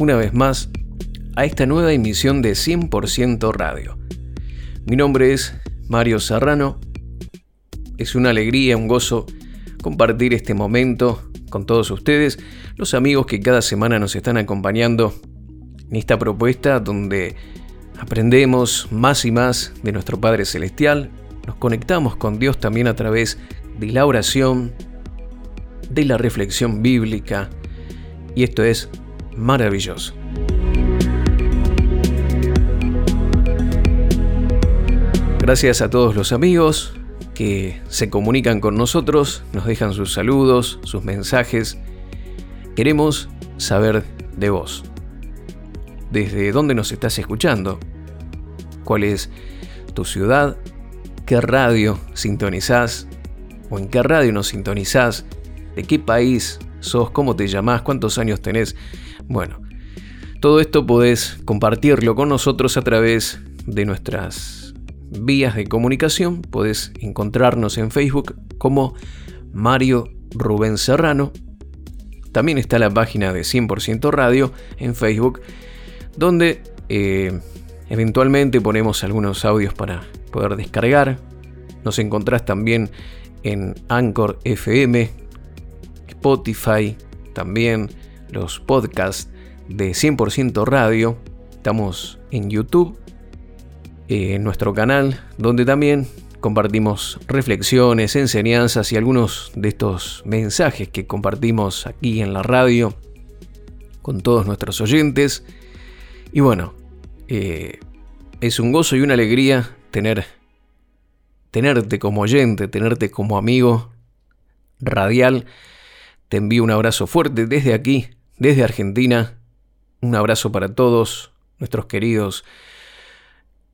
una vez más a esta nueva emisión de 100% Radio. Mi nombre es Mario Serrano. Es una alegría, un gozo compartir este momento con todos ustedes, los amigos que cada semana nos están acompañando en esta propuesta donde aprendemos más y más de nuestro Padre Celestial, nos conectamos con Dios también a través de la oración, de la reflexión bíblica, y esto es maravilloso. Gracias a todos los amigos que se comunican con nosotros, nos dejan sus saludos, sus mensajes. Queremos saber de vos. ¿Desde dónde nos estás escuchando? ¿Cuál es tu ciudad? ¿Qué radio sintonizás? ¿O en qué radio nos sintonizás? ¿De qué país sos? ¿Cómo te llamás? ¿Cuántos años tenés? Bueno, todo esto podés compartirlo con nosotros a través de nuestras vías de comunicación. Podés encontrarnos en Facebook como Mario Rubén Serrano. También está la página de 100% Radio en Facebook, donde eh, eventualmente ponemos algunos audios para poder descargar. Nos encontrás también en Anchor FM, Spotify, también los podcasts de 100% Radio. Estamos en YouTube, eh, en nuestro canal, donde también compartimos reflexiones, enseñanzas y algunos de estos mensajes que compartimos aquí en la radio con todos nuestros oyentes. Y bueno, eh, es un gozo y una alegría tener, tenerte como oyente, tenerte como amigo radial. Te envío un abrazo fuerte desde aquí, desde Argentina. Un abrazo para todos nuestros queridos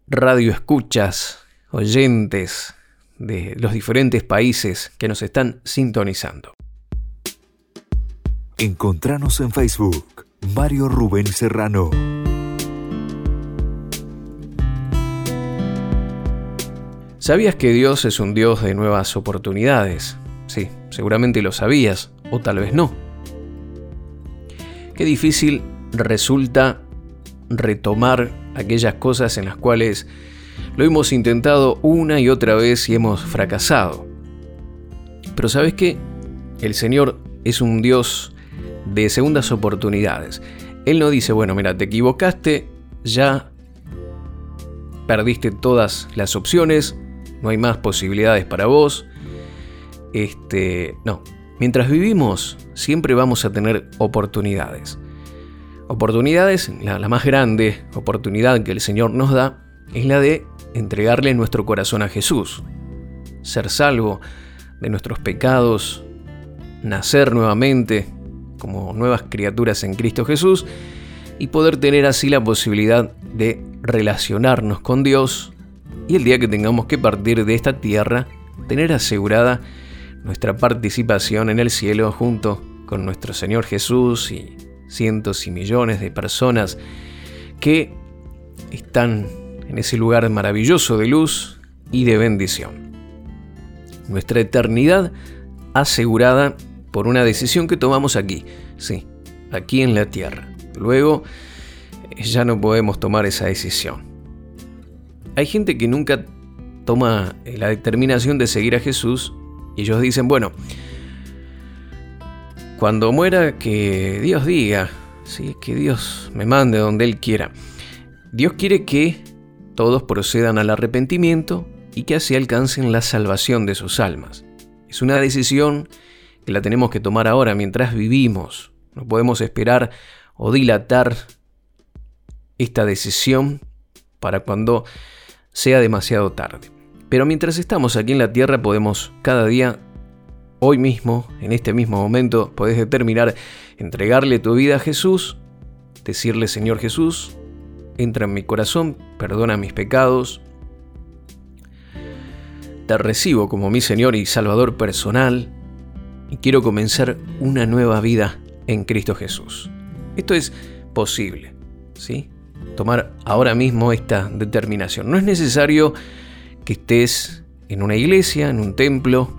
radio escuchas, oyentes de los diferentes países que nos están sintonizando. Encontranos en Facebook, Mario Rubén Serrano. ¿Sabías que Dios es un Dios de nuevas oportunidades? Sí, seguramente lo sabías, o tal vez no. Qué difícil resulta retomar aquellas cosas en las cuales lo hemos intentado una y otra vez y hemos fracasado. Pero sabes qué? El Señor es un Dios de segundas oportunidades. Él no dice, bueno, mira, te equivocaste, ya perdiste todas las opciones, no hay más posibilidades para vos. Este, no, Mientras vivimos, siempre vamos a tener oportunidades. Oportunidades, la, más grande oportunidad que el Señor nos da es la de entregarle nuestro corazón a Jesús, ser salvo de nuestros pecados, nacer nuevamente como nuevas criaturas en Cristo Jesús y poder tener así la posibilidad de relacionarnos con Dios y el día que tengamos que partir de esta tierra, tener asegurada nuestra participación en el cielo junto con nuestro Señor Jesús y cientos y millones de personas que están en ese lugar maravilloso de luz y de bendición. Nuestra eternidad asegurada por una decisión que tomamos aquí, sí, aquí en la tierra. Luego ya no podemos tomar esa decisión. Hay gente que nunca toma la determinación de seguir a Jesús y ellos dicen, bueno, cuando muera que Dios diga, ¿sí? que Dios me mande donde Él quiera. Dios quiere que todos procedan al arrepentimiento y que así alcancen la salvación de sus almas. Es una decisión que la tenemos que tomar ahora mientras vivimos. No podemos esperar o dilatar esta decisión para cuando sea demasiado tarde. Pero mientras estamos aquí en la Tierra podemos cada día, hoy mismo, en este mismo momento, podés determinar entregarle tu vida a Jesús decirle, Señor Jesús, entra en mi corazón, perdona mis pecados, te recibo como mi Señor y Salvador personal y quiero comenzar una nueva vida en Cristo Jesús. Esto es posible, ¿sí? Tomar ahora mismo esta determinación. No es necesario que estés en una iglesia, en un templo.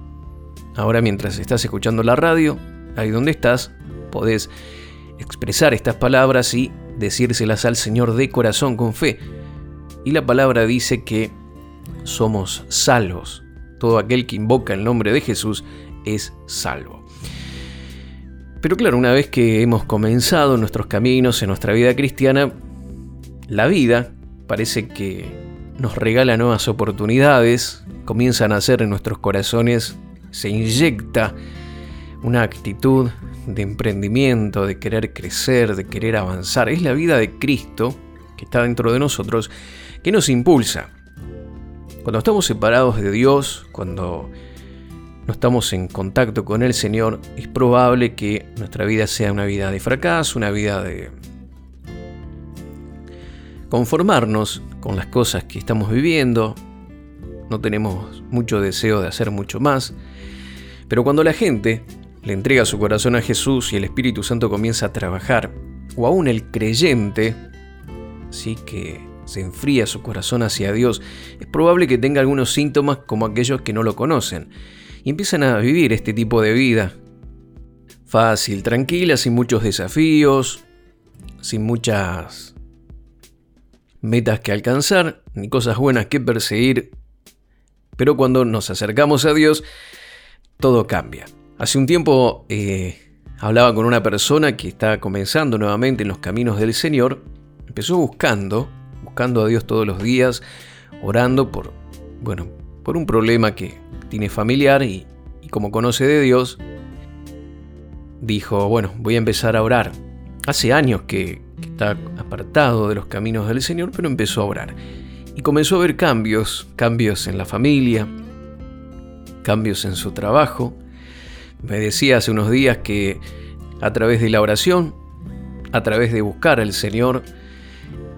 Ahora mientras estás escuchando la radio, ahí donde estás, podés expresar estas palabras y decírselas al Señor de corazón con fe. Y la palabra dice que somos salvos. Todo aquel que invoca el nombre de Jesús es salvo. Pero claro, una vez que hemos comenzado nuestros caminos en nuestra vida cristiana, la vida parece que nos regala nuevas oportunidades, comienza a nacer en nuestros corazones, se inyecta una actitud de emprendimiento, de querer crecer, de querer avanzar. Es la vida de Cristo que está dentro de nosotros que nos impulsa. Cuando estamos separados de Dios, cuando no estamos en contacto con el Señor, es probable que nuestra vida sea una vida de fracaso, una vida de conformarnos con las cosas que estamos viviendo. No tenemos mucho deseo de hacer mucho más. Pero cuando la gente le entrega su corazón a Jesús y el Espíritu Santo comienza a trabajar, o aún el creyente, sí que se enfría su corazón hacia Dios, es probable que tenga algunos síntomas como aquellos que no lo conocen y empiezan a vivir este tipo de vida. Fácil, tranquila, sin muchos desafíos, sin muchas metas que alcanzar, ni cosas buenas que perseguir. Pero cuando nos acercamos a Dios, todo cambia. Hace un tiempo eh, hablaba con una persona que está comenzando nuevamente en los caminos del Señor. Empezó buscando, buscando a Dios todos los días, orando por, bueno, por un problema que tiene familiar y, como conoce de Dios, dijo, bueno, voy a empezar a orar. Hace años que, que está apartado de los caminos del Señor, pero empezó a orar. Y comenzó a ver cambios, cambios en la familia, cambios en su trabajo, me decía hace unos días que a través de la oración, a través de buscar al Señor,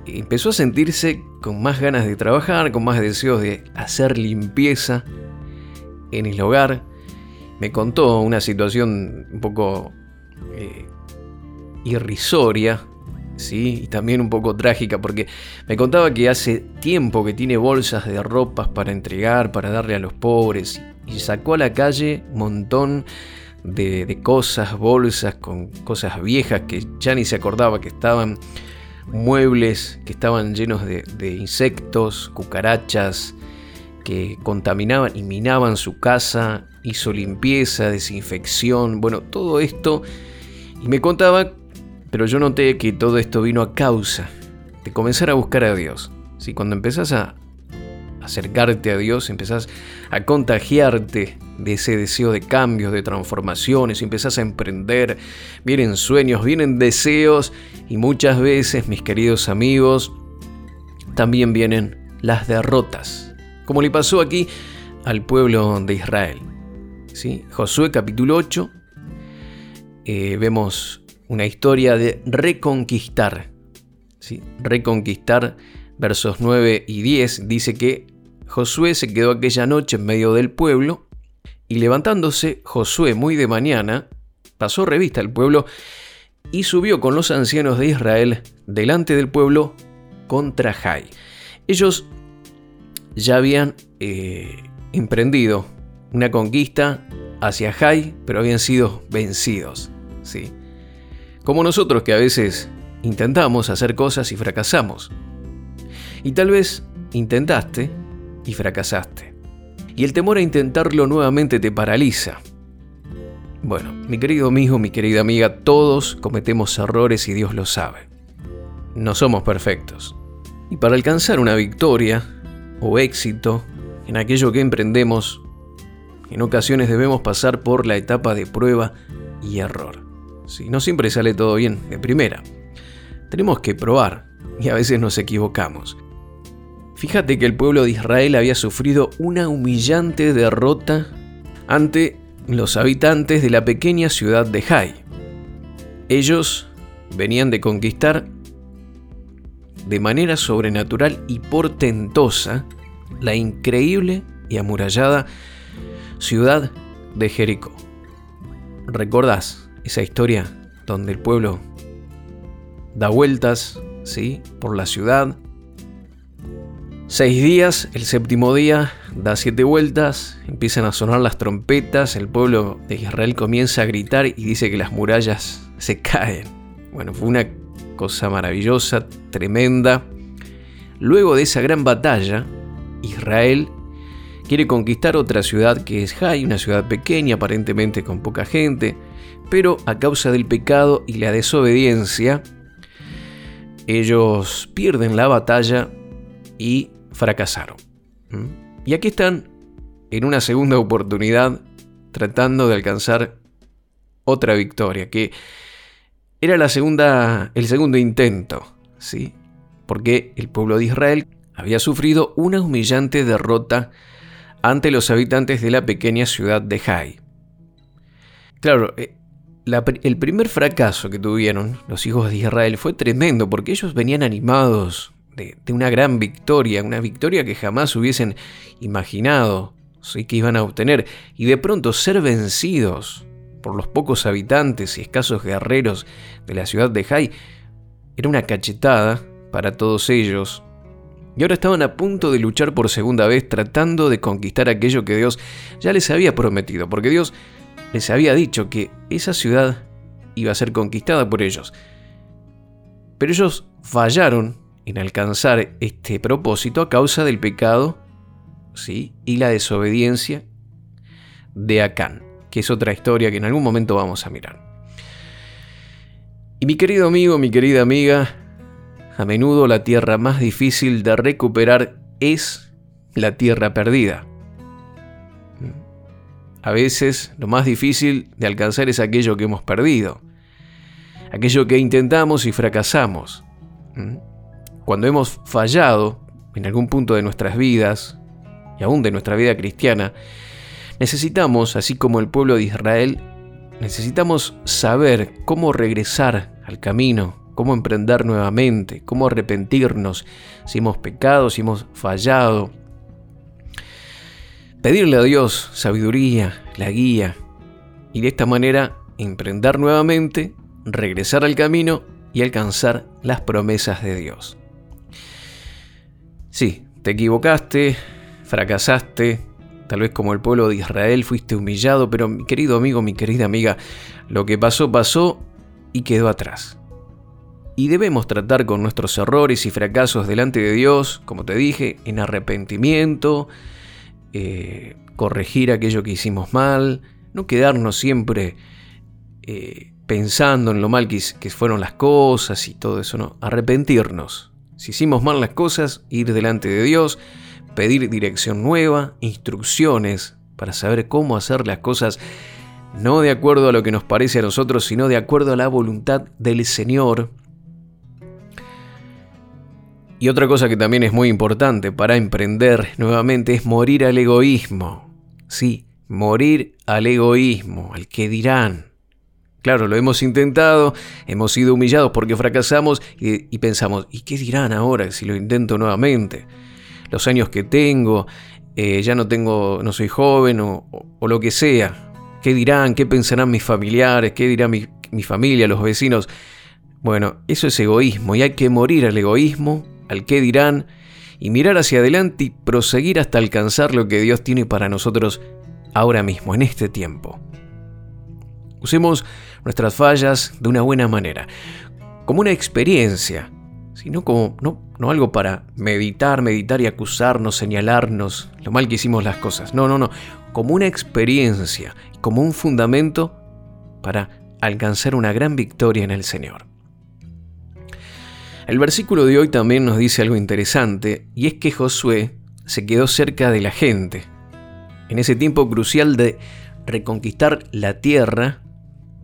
empezó a sentirse con más ganas de trabajar, con más deseos de hacer limpieza en el hogar. Me contó una situación un poco eh, irrisoria, ¿sí? y también un poco trágica, porque me contaba que hace tiempo que tiene bolsas de ropas para entregar, para darle a los pobres, y sacó a la calle un montón de, cosas, bolsas con cosas viejas que ya ni se acordaba que estaban, muebles que estaban llenos de, de insectos, cucarachas, que contaminaban y minaban su casa, hizo limpieza, desinfección, bueno, todo esto. Y me contaba, pero yo noté que todo esto vino a causa de comenzar a buscar a Dios. Si cuando empezás a, acercarte a Dios, empezás a contagiarte de ese deseo de cambios, de transformaciones, empezás a emprender, vienen sueños, vienen deseos y muchas veces, mis queridos amigos, también vienen las derrotas, como le pasó aquí al pueblo de Israel. ¿Sí? Josué capítulo 8, eh, vemos una historia de reconquistar, ¿sí? reconquistar versos 9 y 10, dice que Josué se quedó aquella noche en medio del pueblo, y levantándose Josué muy de mañana, pasó revista al pueblo y subió con los ancianos de Israel delante del pueblo contra Jai. Ellos ya habían eh, emprendido una conquista hacia Jai, pero habían sido vencidos. ¿sí? Como nosotros que a veces intentamos hacer cosas y fracasamos. Y tal vez intentaste y fracasaste. Y el temor a intentarlo nuevamente te paraliza. Bueno, mi querido amigo, mi querida amiga, todos cometemos errores y Dios lo sabe. No somos perfectos. Y para alcanzar una victoria o éxito en aquello que emprendemos, en ocasiones debemos pasar por la etapa de prueba y error. Si no siempre sale todo bien de primera. Tenemos que probar y a veces nos equivocamos. Fíjate que el pueblo de Israel había sufrido una humillante derrota ante los habitantes de la pequeña ciudad de Jai. Ellos venían de conquistar de manera sobrenatural y portentosa la increíble y amurallada ciudad de Jericó. ¿Recordás esa historia donde el pueblo da vueltas, ¿sí? Por la ciudad. Seis días, el séptimo día da siete vueltas, empiezan a sonar las trompetas, el pueblo de Israel comienza a gritar y dice que las murallas se caen. Bueno, fue una cosa maravillosa, tremenda. Luego de esa gran batalla, Israel quiere conquistar otra ciudad que es Jai, una ciudad pequeña, aparentemente con poca gente, pero a causa del pecado y la desobediencia, ellos pierden la batalla y fracasaron. ¿Mm? Y aquí están en una segunda oportunidad tratando de alcanzar otra victoria, que era la segunda, el segundo intento, ¿sí? Porque el pueblo de Israel había sufrido una humillante derrota ante los habitantes de la pequeña ciudad de Jai. Claro, eh, el primer fracaso que tuvieron los hijos de Israel fue tremendo porque ellos venían animados de, una gran victoria, una victoria que jamás hubiesen imaginado ¿sí? que iban a obtener, y de pronto ser vencidos por los pocos habitantes y escasos guerreros de la ciudad de Jai era una cachetada para todos ellos. Y ahora estaban a punto de luchar por segunda vez tratando de conquistar aquello que Dios ya les había prometido, porque Dios les había dicho que esa ciudad iba a ser conquistada por ellos. Pero ellos fallaron en alcanzar este propósito a causa del pecado ¿sí? y la desobediencia de Acán, que es otra historia que en algún momento vamos a mirar. Y mi querido amigo, mi querida amiga, a menudo la tierra más difícil de recuperar es la tierra perdida. A veces lo más difícil de alcanzar es aquello que hemos perdido, aquello que intentamos y fracasamos. Cuando hemos fallado en algún punto de nuestras vidas, y aún de nuestra vida cristiana, necesitamos, así como el pueblo de Israel, necesitamos saber cómo regresar al camino, cómo emprender nuevamente, cómo arrepentirnos si hemos pecado, si hemos fallado, pedirle a Dios sabiduría, la guía, y de esta manera emprender nuevamente, regresar al camino y alcanzar las promesas de Dios. Sí, te equivocaste, fracasaste, tal vez como el pueblo de Israel fuiste humillado, pero mi querido amigo, mi querida amiga, lo que pasó pasó y quedó atrás. Y debemos tratar con nuestros errores y fracasos delante de Dios, como te dije, en arrepentimiento, eh, corregir aquello que hicimos mal, no quedarnos siempre eh, pensando en lo mal que, que fueron las cosas y todo eso, no, arrepentirnos. Si hicimos mal las cosas, ir delante de Dios, pedir dirección nueva, instrucciones para saber cómo hacer las cosas no de acuerdo a lo que nos parece a nosotros, sino de acuerdo a la voluntad del Señor y otra cosa que también es muy importante para emprender nuevamente es morir al egoísmo. Sí, morir al egoísmo, al que dirán. Claro, lo hemos intentado, hemos sido humillados porque fracasamos y, pensamos, ¿y qué dirán ahora si lo intento nuevamente? Los años que tengo, eh, ya no tengo, no soy joven o, lo que sea. ¿Qué dirán? ¿Qué pensarán mis familiares? ¿Qué dirá mi, mi familia, los vecinos? Bueno, eso es egoísmo y hay que morir al egoísmo al qué dirán y mirar hacia adelante y proseguir hasta alcanzar lo que Dios tiene para nosotros ahora mismo, en este tiempo. Usemos nuestras fallas de una buena manera, como una experiencia, sino como no, no algo para meditar, meditar y acusarnos, señalarnos lo mal que hicimos las cosas. No, no, no, como una experiencia, como un fundamento para alcanzar una gran victoria en el Señor. El versículo de hoy también nos dice algo interesante, y es que Josué se quedó cerca de la gente. En ese tiempo crucial de reconquistar la tierra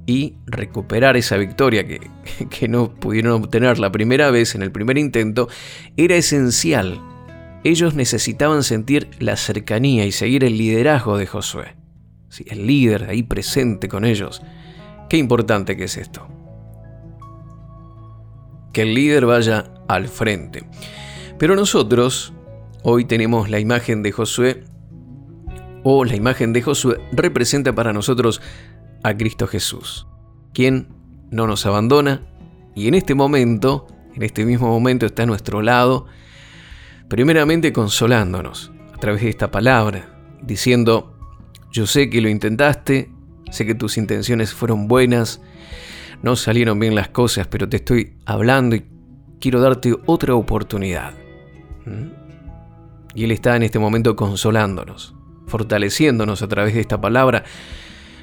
y recuperar esa victoria que, que no pudieron obtener la primera vez en el primer intento, era esencial. Ellos necesitaban sentir la cercanía y seguir el liderazgo de Josué. Sí, el líder ahí presente con ellos. Qué importante que es esto que el líder vaya al frente. Pero nosotros hoy tenemos la imagen de Josué, o la imagen de Josué representa para nosotros a Cristo Jesús, quien no nos abandona y en este momento, en este mismo momento está a nuestro lado, primeramente consolándonos a través de esta palabra, diciendo, yo sé que lo intentaste, sé que tus intenciones fueron buenas, no salieron bien las cosas, pero te estoy hablando y quiero darte otra oportunidad. ¿Mm? Y Él está en este momento consolándonos, fortaleciéndonos a través de esta palabra.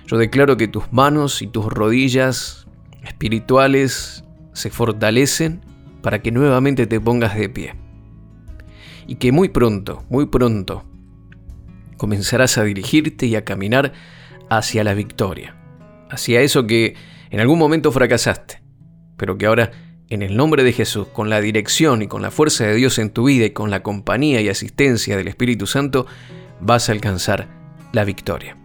Yo declaro que tus manos y tus rodillas espirituales se fortalecen para que nuevamente te pongas de pie. Y que muy pronto, muy pronto, comenzarás a dirigirte y a caminar hacia la victoria, hacia eso que en algún momento fracasaste, pero que ahora, en el nombre de Jesús, con la dirección y con la fuerza de Dios en tu vida y con la compañía y asistencia del Espíritu Santo, vas a alcanzar la victoria.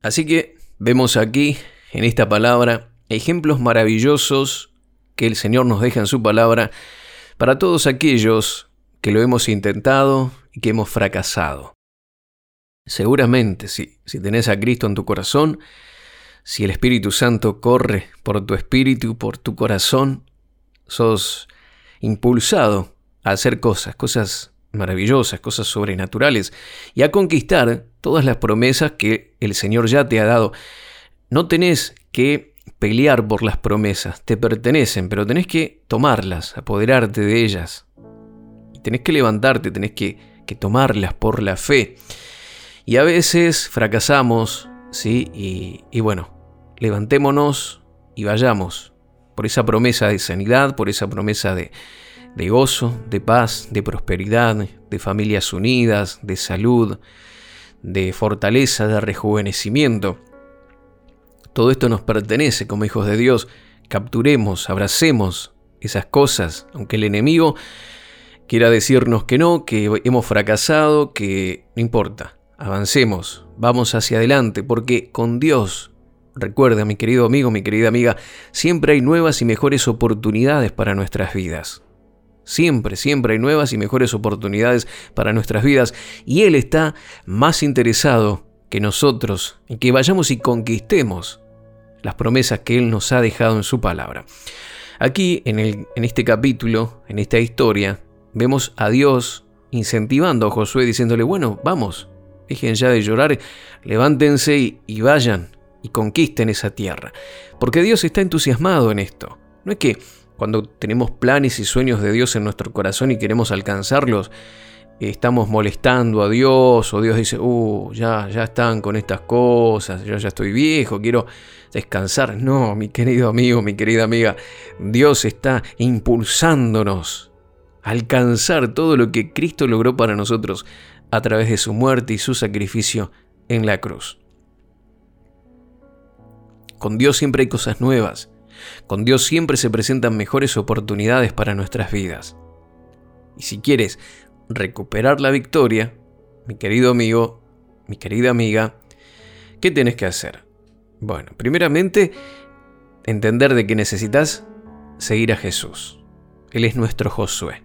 Así que vemos aquí, en esta palabra, ejemplos maravillosos que el Señor nos deja en su palabra para todos aquellos que lo hemos intentado y que hemos fracasado. Seguramente, si tenés a Cristo en tu corazón, si el Espíritu Santo corre por tu espíritu, por tu corazón, sos impulsado a hacer cosas, cosas maravillosas, cosas sobrenaturales, y a conquistar todas las promesas que el Señor ya te ha dado. No tenés que pelear por las promesas, te pertenecen, pero tenés que tomarlas, apoderarte de ellas. Tenés que levantarte, tenés que, que tomarlas por la fe. Y a veces fracasamos, ¿sí? Y, y bueno, levantémonos y vayamos por esa promesa de sanidad, por esa promesa de, de gozo, de paz, de prosperidad, de familias unidas, de salud, de fortaleza, de rejuvenecimiento. Todo esto nos pertenece como hijos de Dios. Capturemos, abracemos esas cosas, aunque el enemigo quiera decirnos que no, que hemos fracasado, que no importa. Avancemos, vamos hacia adelante, porque con Dios, recuerda mi querido amigo, mi querida amiga, siempre hay nuevas y mejores oportunidades para nuestras vidas. Siempre, siempre hay nuevas y mejores oportunidades para nuestras vidas y Él está más interesado que nosotros en que vayamos y conquistemos las promesas que Él nos ha dejado en su palabra. Aquí, en, el, en este capítulo, en esta historia, vemos a Dios incentivando a Josué diciéndole, bueno, vamos, dejen ya de llorar, levántense y, y vayan y conquisten esa tierra. Porque Dios está entusiasmado en esto. No es que cuando tenemos planes y sueños de Dios en nuestro corazón y queremos alcanzarlos, estamos molestando a Dios o Dios dice, uh, ya, ya están con estas cosas, yo ya estoy viejo, quiero descansar. No, mi querido amigo, mi querida amiga, Dios está impulsándonos a alcanzar todo lo que Cristo logró para nosotros a través de su muerte y su sacrificio en la cruz. Con Dios siempre hay cosas nuevas. Con Dios siempre se presentan mejores oportunidades para nuestras vidas. Y si quieres recuperar la victoria, mi querido amigo, mi querida amiga, ¿qué tienes que hacer? Bueno, primeramente, entender de que necesitas seguir a Jesús. Él es nuestro Josué.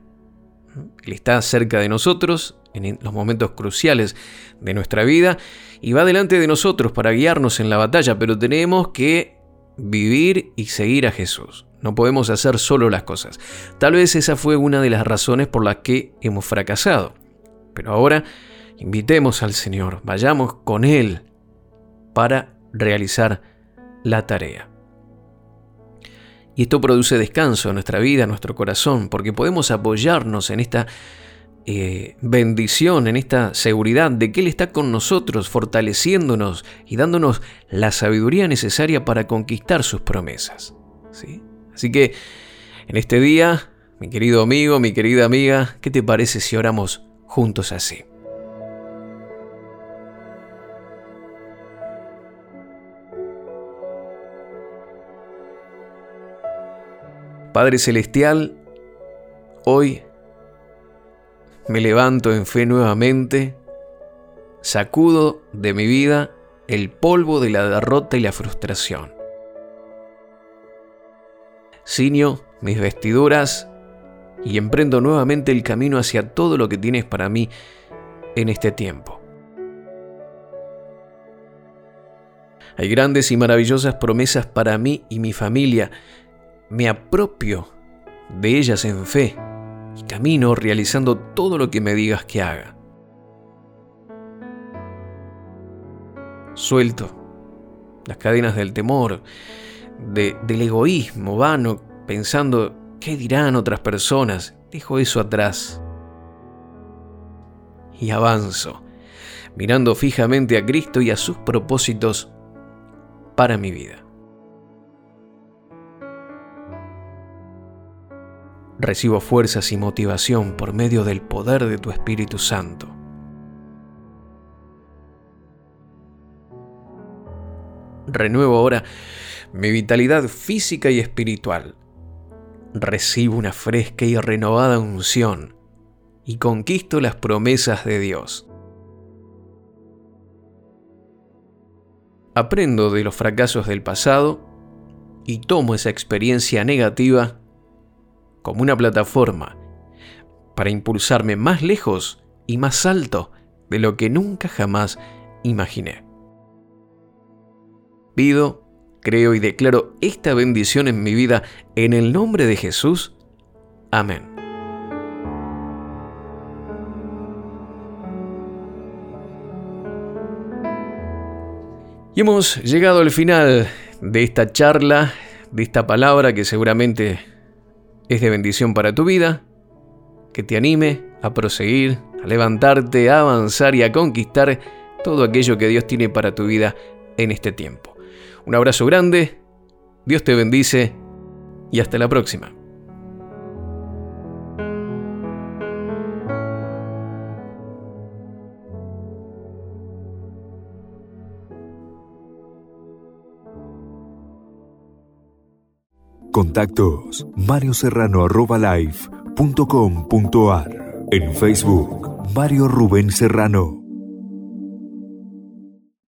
Él está cerca de nosotros en los momentos cruciales de nuestra vida y va delante de nosotros para guiarnos en la batalla, pero tenemos que vivir y seguir a Jesús. No podemos hacer solo las cosas. Tal vez esa fue una de las razones por las que hemos fracasado. Pero ahora invitemos al Señor, vayamos con Él para realizar la tarea. Y esto produce descanso en nuestra vida, en nuestro corazón, porque podemos apoyarnos en esta eh, bendición, en esta seguridad de que Él está con nosotros, fortaleciéndonos y dándonos la sabiduría necesaria para conquistar sus promesas. ¿sí? Así que en este día, mi querido amigo, mi querida amiga, ¿qué te parece si oramos juntos así? Padre Celestial, hoy me levanto en fe nuevamente, sacudo de mi vida el polvo de la derrota y la frustración. Ciño mis vestiduras y emprendo nuevamente el camino hacia todo lo que tienes para mí en este tiempo. Hay grandes y maravillosas promesas para mí y mi familia. Me apropio de ellas en fe y camino realizando todo lo que me digas que haga. Suelto las cadenas del temor, del egoísmo vano, pensando qué dirán otras personas. Dejo eso atrás. Y avanzo, mirando fijamente a Cristo y a sus propósitos para mi vida. Recibo fuerzas y motivación por medio del poder de tu Espíritu Santo. Renuevo ahora mi vitalidad física y espiritual. Recibo una fresca y renovada unción y conquisto las promesas de Dios. Aprendo de los fracasos del pasado y tomo esa experiencia negativa como una plataforma para impulsarme más lejos y más alto de lo que nunca jamás imaginé. Pido, creo y declaro esta bendición en mi vida en el nombre de Jesús. Amén. Y hemos llegado al final de esta charla, de esta palabra que seguramente es de bendición para tu vida, que te anime a proseguir, a levantarte, a avanzar y a conquistar todo aquello que Dios tiene para tu vida en este tiempo. Un abrazo grande, Dios te bendice y hasta la próxima. Contactos marioserrano.life.com.ar En Facebook, Mario Rubén Serrano.